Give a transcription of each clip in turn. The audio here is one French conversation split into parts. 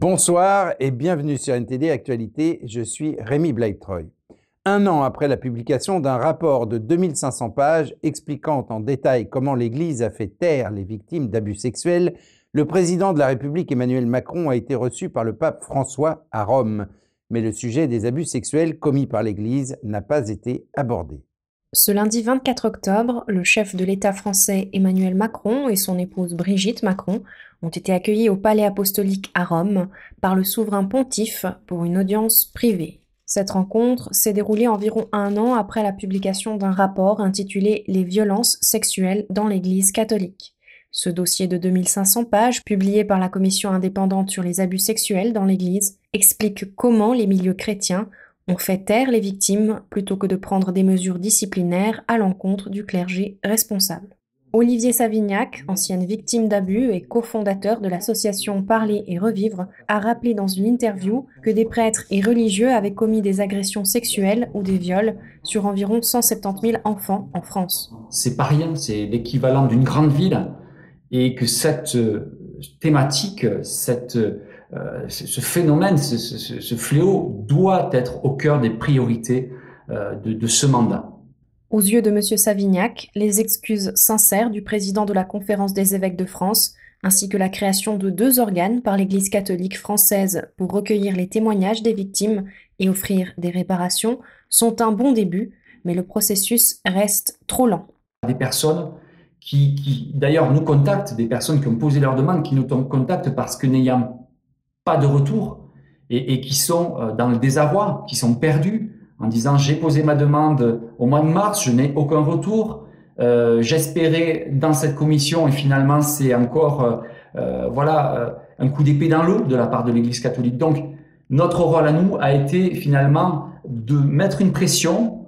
Bonsoir et bienvenue sur NTD Actualité, je suis Rémi Blaibtreuil. Un an après la publication d'un rapport de 2500 pages expliquant en détail comment l'Église a fait taire les victimes d'abus sexuels, le président de la République Emmanuel Macron a été reçu par le pape François à Rome. Mais le sujet des abus sexuels commis par l'Église n'a pas été abordé. Ce lundi 24 octobre, le chef de l'État français Emmanuel Macron et son épouse Brigitte Macron ont été accueillis au Palais apostolique à Rome par le souverain pontife pour une audience privée. Cette rencontre s'est déroulée environ un an après la publication d'un rapport intitulé Les violences sexuelles dans l'Église catholique. Ce dossier de 2500 pages, publié par la Commission indépendante sur les abus sexuels dans l'Église, explique comment les milieux chrétiens on fait taire les victimes plutôt que de prendre des mesures disciplinaires à l'encontre du clergé responsable. Olivier Savignac, ancienne victime d'abus et cofondateur de l'association Parler et Revivre, a rappelé dans une interview que des prêtres et religieux avaient commis des agressions sexuelles ou des viols sur environ 170 000 enfants en France. C'est pas rien, c'est l'équivalent d'une grande ville et que cette euh, thématique, cette euh, ce phénomène, ce, fléau doit être au cœur des priorités euh, de, ce mandat. Aux yeux de M. Savignac, les excuses sincères du président de la Conférence des évêques de France, ainsi que la création de deux organes par l'Église catholique française pour recueillir les témoignages des victimes et offrir des réparations, sont un bon début, mais le processus reste trop lent. Des personnes qui, d'ailleurs nous contactent, des personnes qui ont posé leur demande, qui nous contactent parce que n'ayant pas de retour et, qui sont euh, dans le désarroi, qui sont perdus en disant j'ai posé ma demande au mois de mars, je n'ai aucun retour. Euh, j'espérais dans cette commission et finalement c'est encore euh, voilà un coup d'épée dans l'eau de la part de l'Église catholique. Donc notre rôle à nous a été finalement de mettre une pression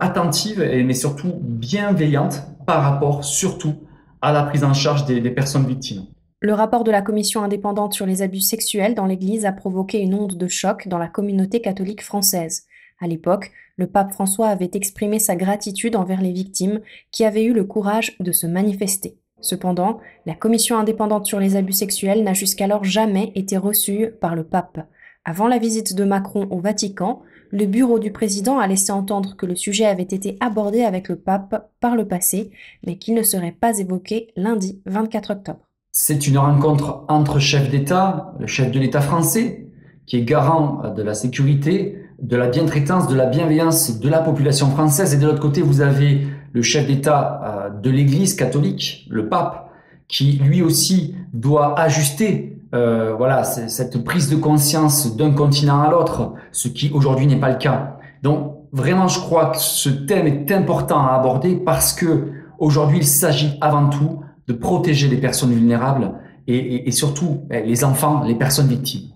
attentive et mais surtout bienveillante par rapport surtout à la prise en charge des personnes victimes. Le rapport de la commission indépendante sur les abus sexuels dans l'Église a provoqué une onde de choc dans la communauté catholique française. À l'époque, le pape François avait exprimé sa gratitude envers les victimes qui avaient eu le courage de se manifester. Cependant, la commission indépendante sur les abus sexuels n'a jusqu'alors jamais été reçue par le pape. Avant la visite de Macron au Vatican, le bureau du président a laissé entendre que le sujet avait été abordé avec le pape par le passé, mais qu'il ne serait pas évoqué lundi 24 octobre. C'est une rencontre entre chefs d'État, le chef de l'État français, qui est garant de la sécurité, de la bientraitance, de la bienveillance de la population française. Et de l'autre côté, vous avez le chef d'État euh, de l'Église catholique, le pape, qui lui aussi doit ajuster euh, voilà cette prise de conscience d'un continent à l'autre, ce qui aujourd'hui n'est pas le cas. Donc vraiment, je crois que ce thème est important à aborder parce que aujourd'hui, il s'agit avant tout de protéger les personnes vulnérables et, surtout eh, les enfants, les personnes victimes.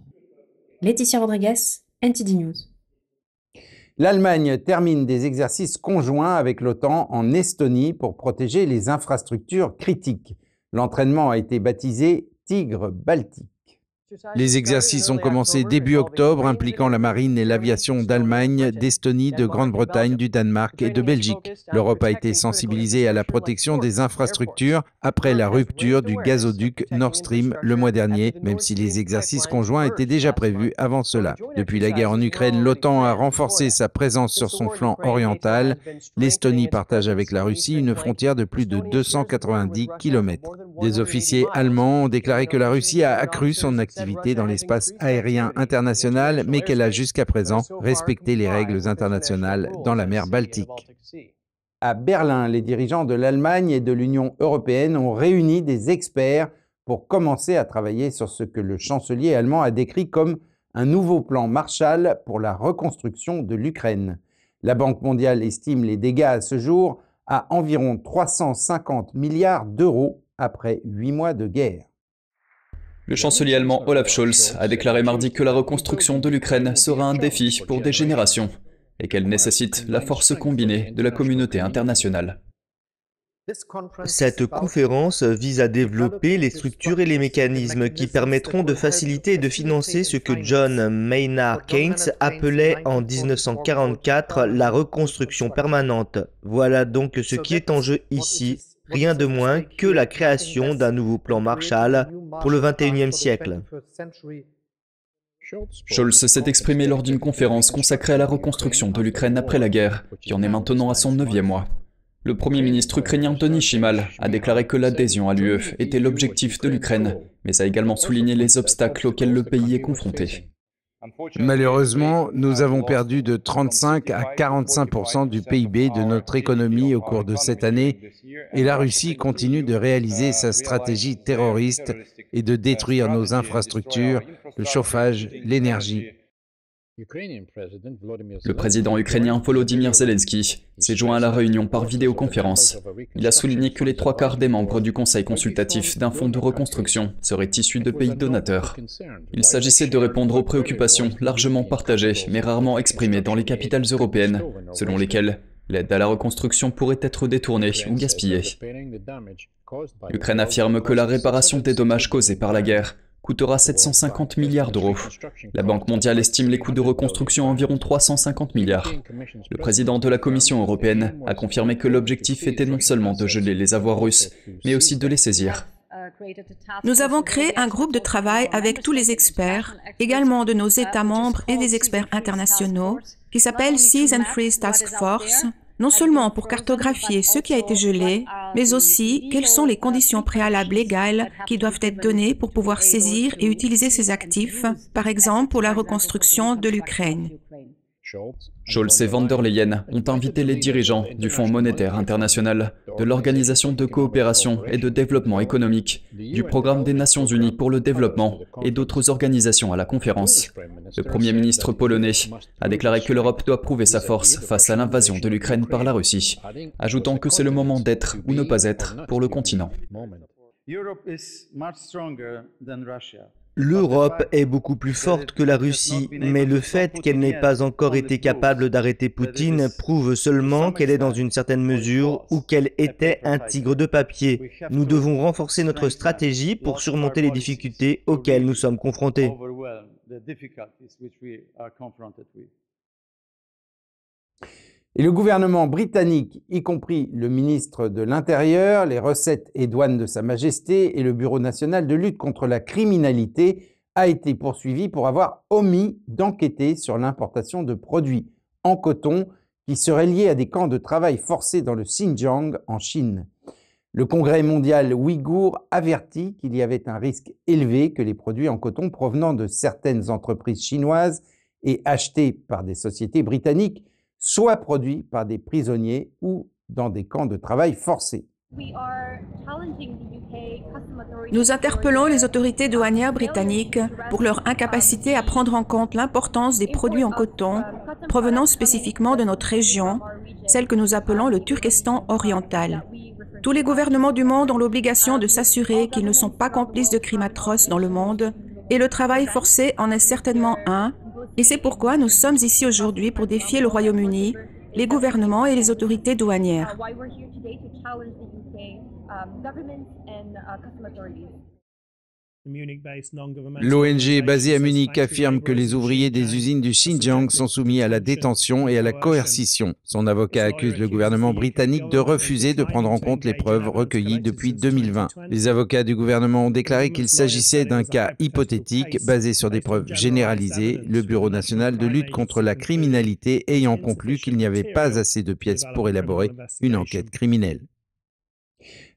Laetitia Rodriguez, NTD News. L'Allemagne termine des exercices conjoints avec l'OTAN en Estonie pour protéger les infrastructures critiques. L'entraînement a été baptisé Tigre Baltique. Les exercices ont commencé début octobre, impliquant la marine et l'aviation d'Allemagne, d'Estonie, de Grande-Bretagne, du Danemark et de Belgique. L'Europe a été sensibilisée à la protection des infrastructures après la rupture du gazoduc Nord Stream le mois dernier, même si les exercices conjoints étaient déjà prévus avant cela. Depuis la guerre en Ukraine, l'OTAN a renforcé sa présence sur son flanc oriental. L'Estonie partage avec la Russie une frontière de plus de 290 km. Des officiers allemands ont déclaré que la Russie a accru son activité dans l'espace aérien international, mais qu'elle a jusqu'à présent respecté les règles internationales dans la mer Baltique. À Berlin, les dirigeants de l'Allemagne et de l'Union européenne ont réuni des experts pour commencer à travailler sur ce que le chancelier allemand a décrit comme un nouveau plan Marshall pour la reconstruction de l'Ukraine. La Banque mondiale estime les dégâts à ce jour à environ 350 milliards d'euros après huit mois de guerre. Le chancelier allemand Olaf Scholz a déclaré mardi que la reconstruction de l'Ukraine sera un défi pour des générations et qu'elle nécessite la force combinée de la communauté internationale. Cette conférence vise à développer les structures et les mécanismes qui permettront de faciliter et de financer ce que John Maynard Keynes appelait en 1944 la reconstruction permanente. Voilà donc ce qui est en jeu ici rien de moins que la création d'un nouveau plan Marshall pour le XXIe siècle. Scholz s'est exprimé lors d'une conférence consacrée à la reconstruction de l'Ukraine après la guerre, qui en est maintenant à son neuvième mois. Le Premier ministre ukrainien Tony Shimal a déclaré que l'adhésion à l'UE était l'objectif de l'Ukraine, mais a également souligné les obstacles auxquels le pays est confronté. Malheureusement, nous avons perdu de 35 à 45% du PIB de notre économie au cours de cette année et la Russie continue de réaliser sa stratégie terroriste et de détruire nos infrastructures, le chauffage, l'énergie le président ukrainien Volodymyr Zelensky s'est joint à la réunion par vidéoconférence. Il a souligné que les trois quarts des membres du conseil consultatif d'un fonds de reconstruction seraient issus de pays donateurs. Il s'agissait de répondre aux préoccupations largement partagées mais rarement exprimées dans les capitales européennes, selon lesquelles l'aide à la reconstruction pourrait être détournée ou gaspillée. L'Ukraine affirme que la réparation des dommages causés par la guerre coûtera 750 milliards d'euros. La Banque mondiale estime les coûts de reconstruction à environ 350 milliards. Le président de la Commission européenne a confirmé que l'objectif était non seulement de geler les avoirs russes, mais aussi de les saisir. Nous avons créé un groupe de travail avec tous les experts, également de nos États membres et des experts internationaux, qui s'appelle Seas and Freeze Task Force, non seulement pour cartographier ce qui a été gelé, mais aussi quelles sont les conditions préalables légales qui doivent être données pour pouvoir saisir et utiliser ces actifs, par exemple pour la reconstruction de l'Ukraine? Scholz et van der Leyen ont invité les dirigeants du Fonds monétaire international, de l'Organisation de coopération et de développement économique, du Programme des Nations Unies pour le développement et d'autres organisations à la conférence. Le Premier ministre polonais a déclaré que l'Europe doit prouver sa force face à l'invasion de l'Ukraine par la Russie, ajoutant que c'est le moment d'être ou ne pas être pour le continent. L'Europe est beaucoup plus forte que la Russie, mais le fait qu'elle n'ait pas encore été capable d'arrêter Poutine prouve seulement qu'elle est dans une certaine mesure ou qu'elle était un tigre de papier. Nous devons renforcer notre stratégie pour surmonter les difficultés auxquelles nous sommes confrontés. Et le gouvernement britannique, y compris le ministre de l'Intérieur, les recettes et douanes de Sa Majesté et le Bureau national de lutte contre la criminalité, a été poursuivi pour avoir omis d'enquêter sur l'importation de produits en coton qui seraient liés à des camps de travail forcés dans le Xinjiang en Chine. Le Congrès mondial ouïghour avertit qu'il y avait un risque élevé que les produits en coton provenant de certaines entreprises chinoises et achetés par des sociétés britanniques soit produits par des prisonniers ou dans des camps de travail forcés. Nous interpellons les autorités douanières britanniques pour leur incapacité à prendre en compte l'importance des produits en coton provenant spécifiquement de notre région, celle que nous appelons le Turkestan oriental. Tous les gouvernements du monde ont l'obligation de s'assurer qu'ils ne sont pas complices de crimes atroces dans le monde, et le travail forcé en est certainement un, et c'est pourquoi nous sommes ici aujourd'hui pour défier le Royaume-Uni, les gouvernements et les autorités douanières. L'ONG basée à Munich affirme que les ouvriers des usines du Xinjiang sont soumis à la détention et à la coercition. Son avocat accuse le gouvernement britannique de refuser de prendre en compte les preuves recueillies depuis 2020. Les avocats du gouvernement ont déclaré qu'il s'agissait d'un cas hypothétique basé sur des preuves généralisées, le Bureau national de lutte contre la criminalité ayant conclu qu'il n'y avait pas assez de pièces pour élaborer une enquête criminelle.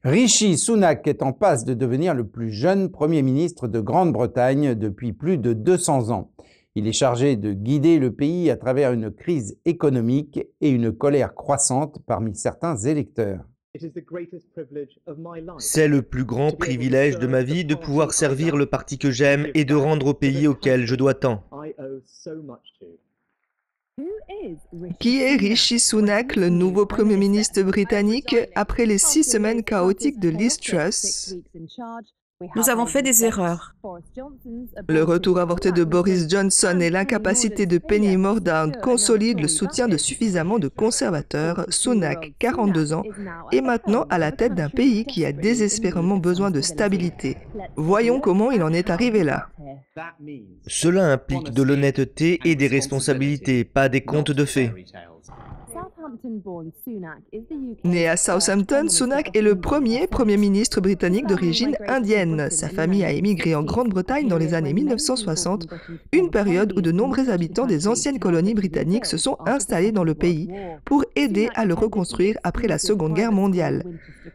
Rishi Sunak est en passe de devenir le plus jeune Premier ministre de Grande-Bretagne depuis plus de 200 ans. Il est chargé de guider le pays à travers une crise économique et une colère croissante parmi certains électeurs. C'est le plus grand privilège de ma vie de pouvoir servir le parti que j'aime et de rendre au pays auquel je dois tant. Qui est Rishi Sunak, le nouveau Premier ministre britannique, après les six semaines chaotiques de Liz Truss? Nous avons fait des erreurs. Le retour avorté de Boris Johnson et l'incapacité de Penny Mordaunt consolident le soutien de suffisamment de conservateurs. Sunak, 42 ans, est maintenant à la tête d'un pays qui a désespérément besoin de stabilité. Voyons comment il en est arrivé là. Cela implique de l'honnêteté et des responsabilités, pas des contes de fées. Né à Southampton, Sunak est le premier Premier ministre britannique d'origine indienne. Sa famille a émigré en Grande-Bretagne dans les années 1960, une période où de nombreux habitants des anciennes colonies britanniques se sont installés dans le pays pour aider à le reconstruire après la Seconde Guerre mondiale.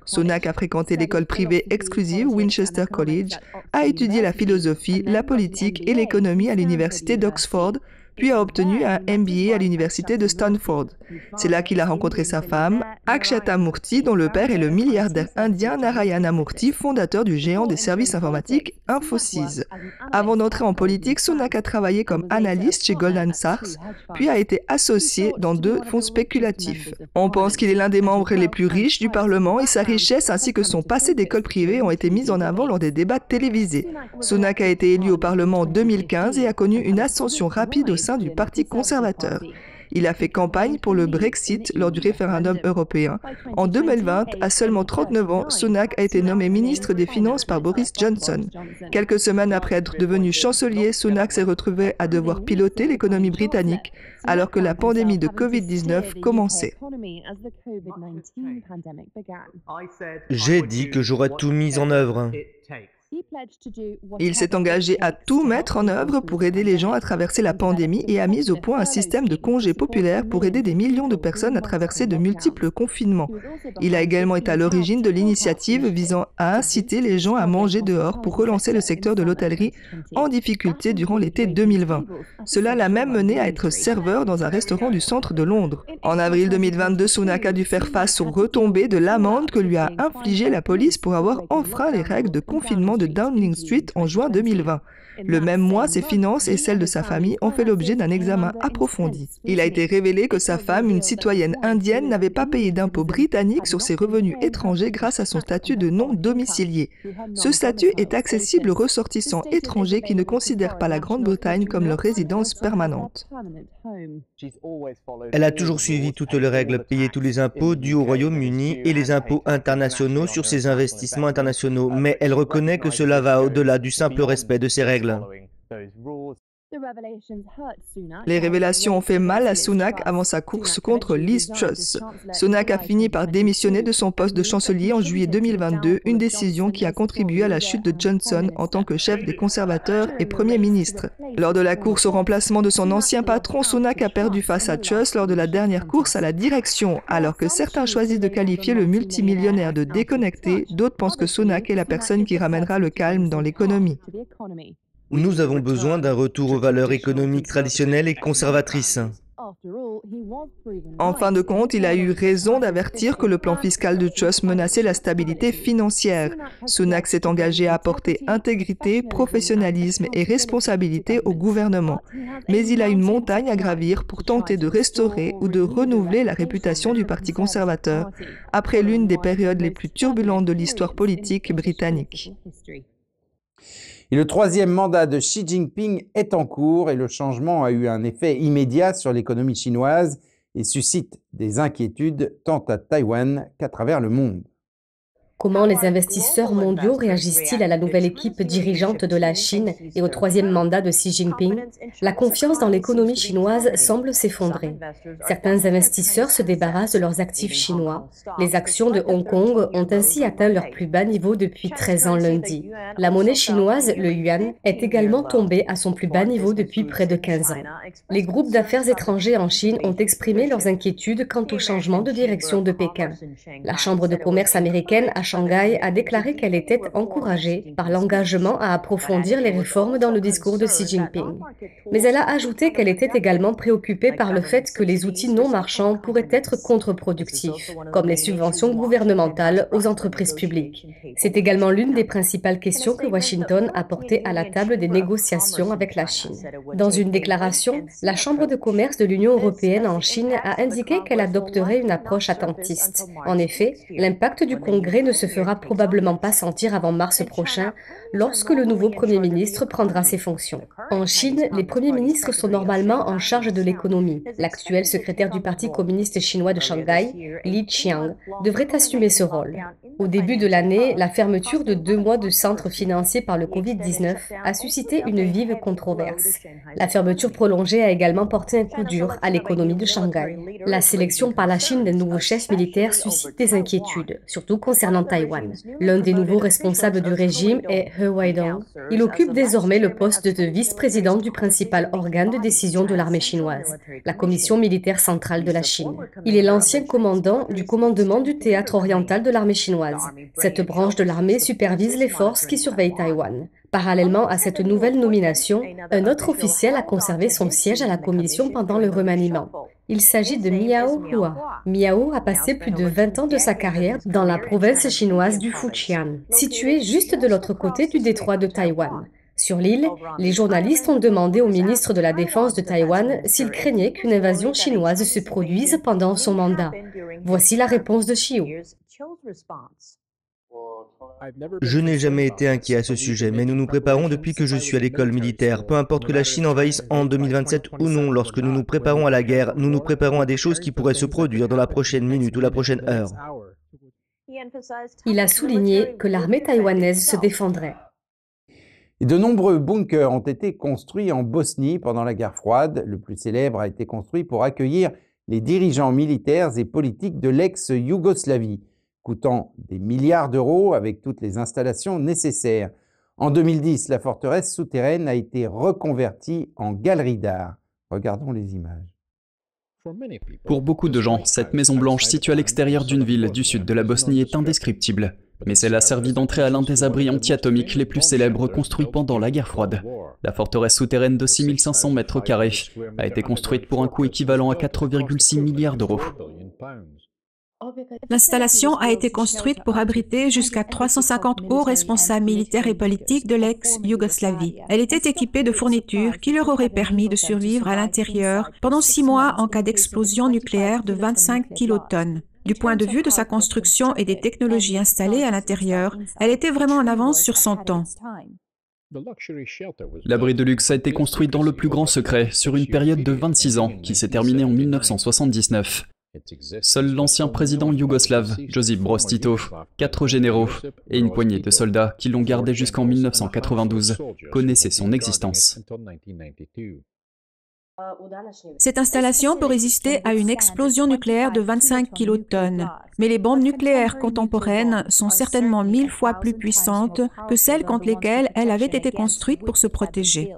Sunak a fréquenté l'école privée exclusive Winchester College, a étudié la philosophie, la politique et l'économie à l'université d'Oxford, puis a obtenu un MBA à l'université de Stanford. C'est là qu'il a rencontré sa femme, Akshata Murthy, dont le père est le milliardaire indien Narayana Murthy, fondateur du géant des services informatiques Infosys. Avant d'entrer en politique, Sunak a travaillé comme analyste chez Goldman Sachs, puis a été associé dans deux fonds spéculatifs. On pense qu'il est l'un des membres les plus riches du Parlement et sa richesse ainsi que son passé d'école privée ont été mis en avant lors des débats télévisés. Sunak a été élu au Parlement en 2015 et a connu une ascension rapide au sein du Parti conservateur. Il a fait campagne pour le Brexit lors du référendum européen. En 2020, à seulement 39 ans, Sunak a été nommé ministre des Finances par Boris Johnson. Quelques semaines après être devenu chancelier, Sunak s'est retrouvé à devoir piloter l'économie britannique alors que la pandémie de Covid-19 commençait. J'ai dit que j'aurais tout mis en œuvre. Il s'est engagé à tout mettre en œuvre pour aider les gens à traverser la pandémie et a mis au point un système de congés populaires pour aider des millions de personnes à traverser de multiples confinements. Il a également été à l'origine de l'initiative visant à inciter les gens à manger dehors pour relancer le secteur de l'hôtellerie en difficulté durant l'été 2020. Cela l'a même mené à être serveur dans un restaurant du centre de Londres. En avril 2022, Sunak a dû faire face aux retombées de l'amende que lui a infligée la police pour avoir enfreint les règles de confinement de Downing Street en juin 2020. Le même mois, ses finances et celles de sa famille ont fait l'objet d'un examen approfondi. Il a été révélé que sa femme, une citoyenne indienne, n'avait pas payé d'impôts britanniques sur ses revenus étrangers grâce à son statut de non domicilié. Ce statut est accessible aux ressortissants étrangers qui ne considèrent pas la Grande-Bretagne comme leur résidence permanente. Elle a toujours suivi toutes les règles, payé tous les impôts dus au Royaume-Uni et les impôts internationaux sur ses investissements internationaux, mais elle reconnaît que cela va au-delà du simple respect de ces règles. Les révélations ont fait mal à Sunak avant sa course contre Liz Truss. Sunak a fini par démissionner de son poste de chancelier en juillet 2022, une décision qui a contribué à la chute de Johnson en tant que chef des conservateurs et Premier ministre. Lors de la course au remplacement de son ancien patron, Sunak a perdu face à Truss lors de la dernière course à la direction. Alors que certains choisissent de qualifier le multimillionnaire de déconnecté, d'autres pensent que Sunak est la personne qui ramènera le calme dans l'économie. Nous avons besoin d'un retour aux valeurs économiques traditionnelles et conservatrices. En fin de compte, il a eu raison d'avertir que le plan fiscal de Truss menaçait la stabilité financière. Sunak s'est engagé à apporter intégrité, professionnalisme et responsabilité au gouvernement. Mais il a une montagne à gravir pour tenter de restaurer ou de renouveler la réputation du Parti conservateur après l'une des périodes les plus turbulentes de l'histoire politique britannique. Et le troisième mandat de Xi Jinping est en cours et le changement a eu un effet immédiat sur l'économie chinoise et suscite des inquiétudes tant à Taïwan qu'à travers le monde. Comment les investisseurs mondiaux réagissent-ils à la nouvelle équipe dirigeante de la Chine et au troisième mandat de Xi Jinping? La confiance dans l'économie chinoise semble s'effondrer. Certains investisseurs se débarrassent de leurs actifs chinois. Les actions de Hong Kong ont ainsi atteint leur plus bas niveau depuis 13 ans lundi. La monnaie chinoise, le yuan, est également tombée à son plus bas niveau depuis près de 15 ans. Les groupes d'affaires étrangers en Chine ont exprimé leurs inquiétudes quant au changement de direction de Pékin. La Chambre de commerce américaine a Shanghai a déclaré qu'elle était encouragée par l'engagement à approfondir les réformes dans le discours de Xi Jinping. Mais elle a ajouté qu'elle était également préoccupée par le fait que les outils non marchands pourraient être contre-productifs, comme les subventions gouvernementales aux entreprises publiques. C'est également l'une des principales questions que Washington a portées à la table des négociations avec la Chine. Dans une déclaration, la Chambre de commerce de l'Union européenne en Chine a indiqué qu'elle adopterait une approche attentiste. En effet, l'impact du Congrès ne se fera probablement pas sentir avant mars prochain, lorsque le nouveau Premier ministre prendra ses fonctions. En Chine, les premiers ministres sont normalement en charge de l'économie. L'actuel secrétaire du Parti communiste chinois de Shanghai, Li Qiang, devrait assumer ce rôle. Au début de l'année, la fermeture de deux mois de centres financés par le Covid-19 a suscité une vive controverse. La fermeture prolongée a également porté un coup dur à l'économie de Shanghai. La sélection par la Chine des nouveaux chefs militaires suscite des inquiétudes, surtout concernant Taïwan. L'un des nouveaux responsables du régime est He Weidong. Il occupe désormais le poste de vice-président du principal organe de décision de l'armée chinoise, la Commission militaire centrale de la Chine. Il est l'ancien commandant du commandement du théâtre oriental de l'armée chinoise. Cette branche de l'armée supervise les forces qui surveillent Taïwan. Parallèlement à cette nouvelle nomination, un autre officiel a conservé son siège à la commission pendant le remaniement. Il s'agit de Miao Hua. Miao a passé plus de 20 ans de sa carrière dans la province chinoise du Fujian, située juste de l'autre côté du détroit de Taïwan. Sur l'île, les journalistes ont demandé au ministre de la Défense de Taïwan s'il craignait qu'une invasion chinoise se produise pendant son mandat. Voici la réponse de Xiu. Je n'ai jamais été inquiet à ce sujet, mais nous nous préparons depuis que je suis à l'école militaire. Peu importe que la Chine envahisse en 2027 ou non, lorsque nous nous préparons à la guerre, nous nous préparons à des choses qui pourraient se produire dans la prochaine minute ou la prochaine heure. Il a souligné que l'armée taïwanaise se défendrait. de nombreux bunkers ont été construits en Bosnie pendant la guerre froide. Le plus célèbre a été construit pour accueillir les dirigeants militaires et politiques de l'ex-Yougoslavie coûtant des milliards d'euros avec toutes les installations nécessaires. En 2010, la forteresse souterraine a été reconvertie en galerie d'art. Regardons les images. Pour beaucoup de gens, cette Maison Blanche située à l'extérieur d'une ville du sud de la Bosnie est indescriptible. Mais elle a servi d'entrée à l'un des abris anti-atomiques les plus célèbres construits pendant la guerre froide. La forteresse souterraine de 6500 mètres carrés a été construite pour un coût équivalent à 4,6 milliards d'euros. L'installation a été construite pour abriter jusqu'à 350 hauts responsables militaires et politiques de l'ex-Yougoslavie. Elle était équipée de fournitures qui leur auraient permis de survivre à l'intérieur pendant six mois en cas d'explosion nucléaire de 25 kilotonnes. Du point de vue de sa construction et des technologies installées à l'intérieur, elle était vraiment en avance sur son temps. L'abri de luxe a été construit dans le plus grand secret sur une période de 26 ans qui s'est terminée en 1979. Seul l'ancien président yougoslave, Josip Broz Tito, quatre généraux et une poignée de soldats qui l'ont gardé jusqu'en 1992 connaissaient son existence. Cette installation peut résister à une explosion nucléaire de 25 kilotonnes, mais les bombes nucléaires contemporaines sont certainement mille fois plus puissantes que celles contre lesquelles elles avaient été construites pour se protéger.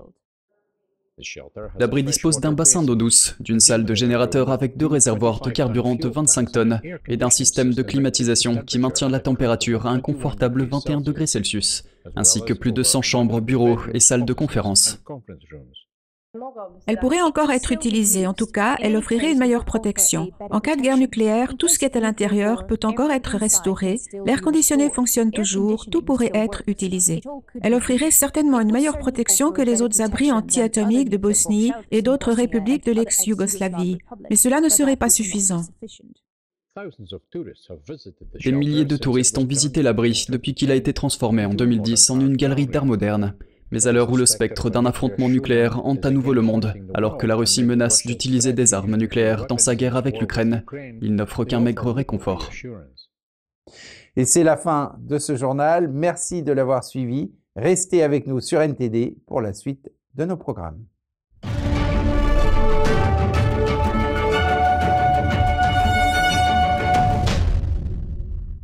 L'abri dispose d'un bassin d'eau douce, d'une salle de générateur avec deux réservoirs de carburant de 25 tonnes et d'un système de climatisation qui maintient la température à un confortable 21 degrés Celsius, ainsi que plus de 100 chambres, bureaux et salles de conférence. Elle pourrait encore être utilisée, en tout cas, elle offrirait une meilleure protection. En cas de guerre nucléaire, tout ce qui est à l'intérieur peut encore être restauré, l'air conditionné fonctionne toujours, tout pourrait être utilisé. Elle offrirait certainement une meilleure protection que les autres abris anti-atomiques de Bosnie et d'autres républiques de l'ex-Yougoslavie, mais cela ne serait pas suffisant. Des milliers de touristes ont visité l'abri depuis qu'il a été transformé en 2010 en une galerie d'art moderne. Mais à l'heure où le spectre d'un affrontement nucléaire hante à nouveau le monde, alors que la Russie menace d'utiliser des armes nucléaires dans sa guerre avec l'Ukraine, il n'offre qu'un maigre réconfort. Et c'est la fin de ce journal. Merci de l'avoir suivi. Restez avec nous sur NTD pour la suite de nos programmes.